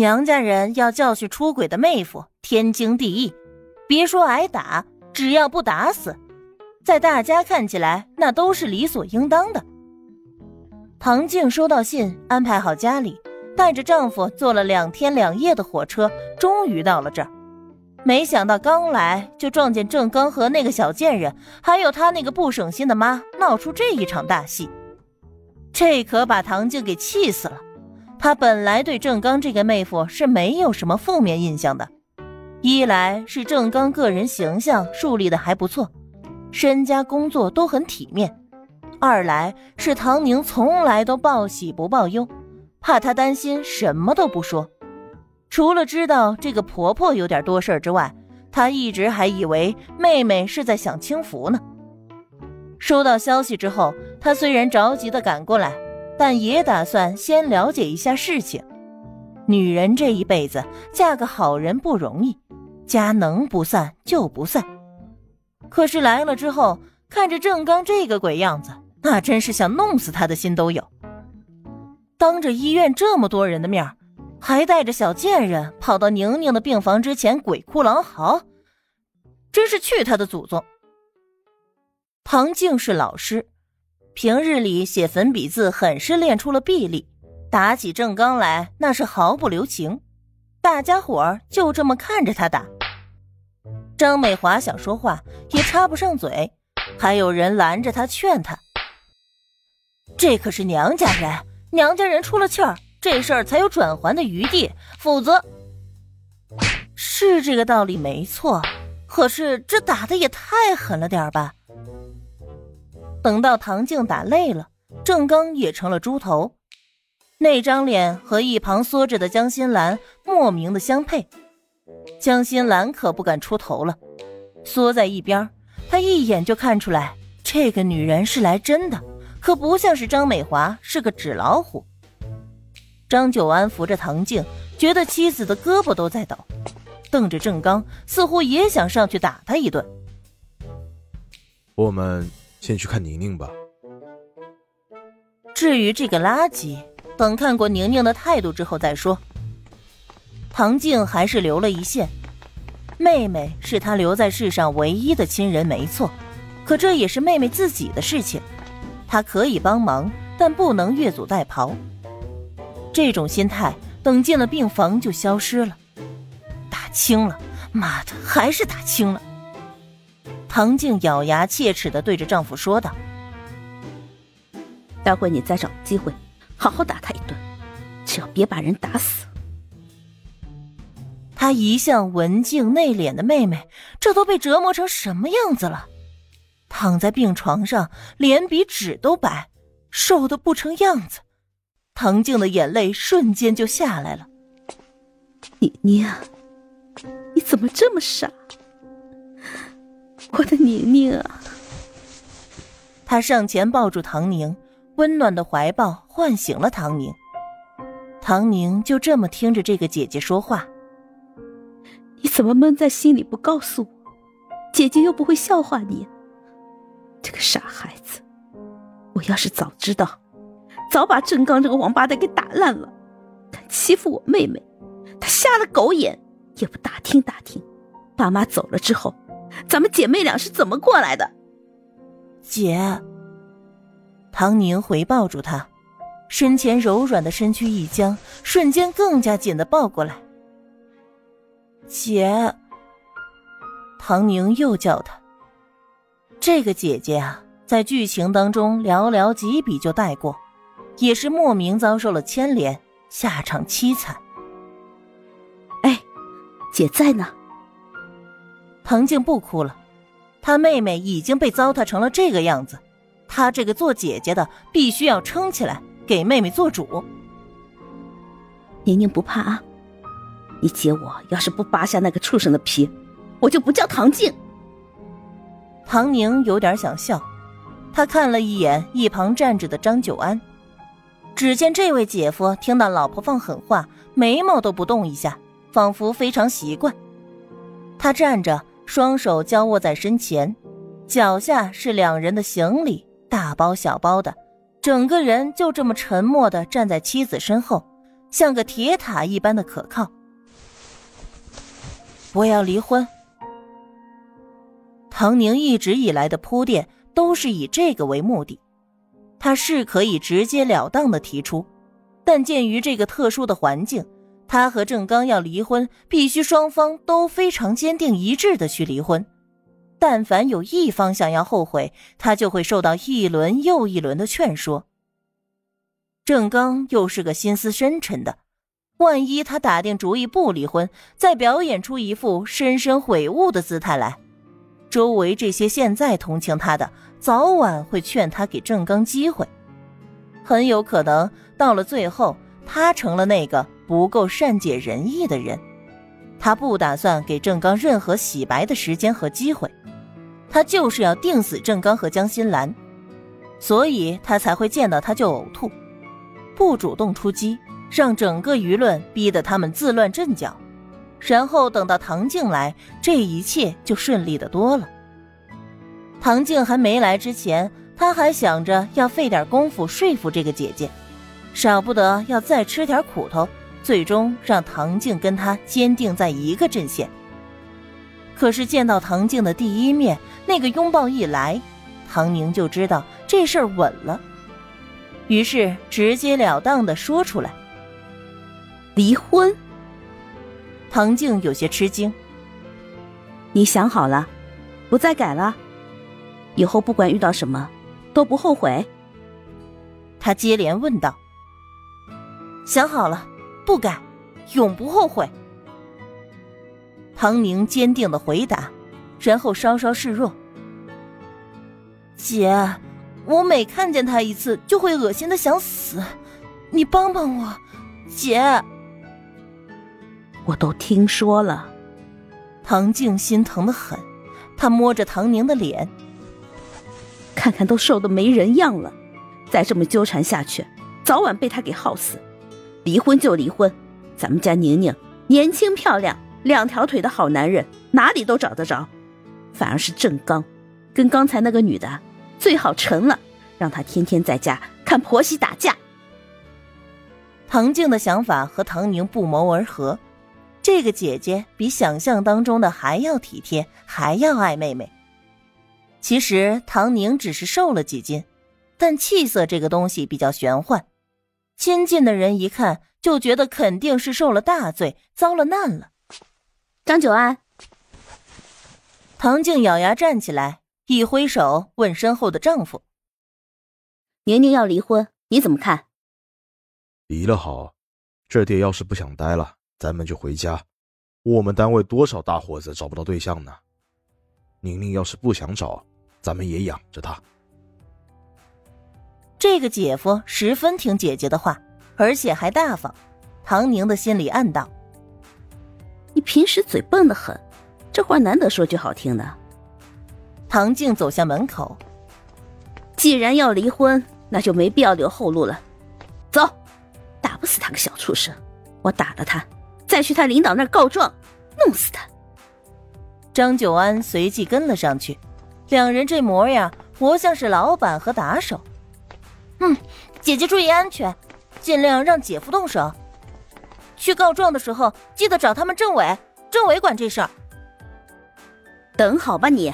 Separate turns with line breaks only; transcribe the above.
娘家人要教训出轨的妹夫，天经地义。别说挨打，只要不打死，在大家看起来那都是理所应当的。唐静收到信，安排好家里，带着丈夫坐了两天两夜的火车，终于到了这儿。没想到刚来就撞见郑刚和那个小贱人，还有他那个不省心的妈闹出这一场大戏，这可把唐静给气死了。她本来对郑刚这个妹夫是没有什么负面印象的。一来是郑刚个人形象树立的还不错，身家工作都很体面；二来是唐宁从来都报喜不报忧，怕他担心，什么都不说。除了知道这个婆婆有点多事之外，他一直还以为妹妹是在享清福呢。收到消息之后，他虽然着急的赶过来，但也打算先了解一下事情。女人这一辈子嫁个好人不容易。家能不散就不散，可是来了之后，看着郑刚这个鬼样子，那真是想弄死他的心都有。当着医院这么多人的面，还带着小贱人跑到宁宁的病房之前鬼哭狼嚎，真是去他的祖宗！唐静是老师，平日里写粉笔字很是练出了臂力，打起正刚来那是毫不留情，大家伙儿就这么看着他打。张美华想说话也插不上嘴，还有人拦着他劝他。这可是娘家人，娘家人出了气儿，这事儿才有转圜的余地，否则是这个道理没错。可是这打的也太狠了点吧？等到唐静打累了，郑刚也成了猪头，那张脸和一旁缩着的江心兰莫名的相配。江心兰可不敢出头了，缩在一边。她一眼就看出来，这个女人是来真的，可不像是张美华是个纸老虎。张九安扶着唐静，觉得妻子的胳膊都在抖，瞪着郑刚，似乎也想上去打他一顿。
我们先去看宁宁吧。
至于这个垃圾，等看过宁宁的态度之后再说。唐静还是留了一线，妹妹是她留在世上唯一的亲人，没错。可这也是妹妹自己的事情，她可以帮忙，但不能越俎代庖。这种心态等进了病房就消失了。打轻了，妈的，还是打轻了。唐静咬牙切齿的对着丈夫说道：“
待会你再找机会，好好打他一顿，只要别把人打死。”
她一向文静内敛的妹妹，这都被折磨成什么样子了？躺在病床上，脸比纸都白，瘦的不成样子。唐静的眼泪瞬间就下来了。
宁宁，你怎么这么傻？我的宁宁啊！
他上前抱住唐宁，温暖的怀抱唤醒了唐宁。唐宁就这么听着这个姐姐说话。
你怎么闷在心里不告诉我？姐姐又不会笑话你。这个傻孩子，我要是早知道，早把郑刚这个王八蛋给打烂了。敢欺负我妹妹，他瞎了狗眼，也不打听打听，爸妈走了之后，咱们姐妹俩是怎么过来的？
姐。唐宁回抱住她，身前柔软的身躯一僵，瞬间更加紧的抱过来。姐，唐宁又叫她。这个姐姐啊，在剧情当中寥寥几笔就带过，也是莫名遭受了牵连，下场凄惨。
哎，姐在呢。
唐静不哭了，她妹妹已经被糟蹋成了这个样子，她这个做姐姐的必须要撑起来，给妹妹做主。
宁宁不怕啊。你姐我要是不扒下那个畜生的皮，我就不叫唐静。
唐宁有点想笑，他看了一眼一旁站着的张九安，只见这位姐夫听到老婆放狠话，眉毛都不动一下，仿佛非常习惯。他站着，双手交握在身前，脚下是两人的行李，大包小包的，整个人就这么沉默的站在妻子身后。像个铁塔一般的可靠。我要离婚。唐宁一直以来的铺垫都是以这个为目的，他是可以直截了当的提出，但鉴于这个特殊的环境，他和郑刚要离婚，必须双方都非常坚定一致的去离婚。但凡有一方想要后悔，他就会受到一轮又一轮的劝说。郑刚又是个心思深沉的，万一他打定主意不离婚，再表演出一副深深悔悟的姿态来。周围这些现在同情他的，早晚会劝他给郑刚机会。很有可能到了最后，他成了那个不够善解人意的人。他不打算给郑刚任何洗白的时间和机会，他就是要定死郑刚和江心兰，所以他才会见到他就呕吐，不主动出击，让整个舆论逼得他们自乱阵脚。然后等到唐静来，这一切就顺利的多了。唐静还没来之前，他还想着要费点功夫说服这个姐姐，少不得要再吃点苦头，最终让唐静跟他坚定在一个阵线。可是见到唐静的第一面，那个拥抱一来，唐宁就知道这事儿稳了，于是直截了当的说出来：
离婚。
唐静有些吃惊。
你想好了，不再改了，以后不管遇到什么，都不后悔。
他接连问道：“想好了，不改，永不后悔。”唐宁坚定的回答，然后稍稍示弱：“姐，我每看见他一次，就会恶心的想死，你帮帮我，姐。”
我都听说了，
唐静心疼的很，她摸着唐宁的脸，
看看都瘦的没人样了，再这么纠缠下去，早晚被他给耗死。离婚就离婚，咱们家宁宁年轻漂亮，两条腿的好男人哪里都找得着，反而是郑刚，跟刚才那个女的最好成了，让他天天在家看婆媳打架。
唐静的想法和唐宁不谋而合。这个姐姐比想象当中的还要体贴，还要爱妹妹。其实唐宁只是瘦了几斤，但气色这个东西比较玄幻，亲近的人一看就觉得肯定是受了大罪，遭了难了。
张九安，
唐静咬牙站起来，一挥手问身后的丈夫：“
宁宁要离婚，你怎么看？”
离了好，这爹要是不想待了。咱们就回家。我们单位多少大伙子找不到对象呢？宁宁要是不想找，咱们也养着她。
这个姐夫十分听姐姐的话，而且还大方。唐宁的心里暗道：“
你平时嘴笨的很，这话难得说句好听的。”
唐静走向门口，
既然要离婚，那就没必要留后路了。走，打不死他个小畜生，我打了他。再去他领导那儿告状，弄死他。
张九安随即跟了上去，两人这模样活像是老板和打手。嗯，姐姐注意安全，尽量让姐夫动手。去告状的时候记得找他们政委，政委管这事儿。
等好吧你。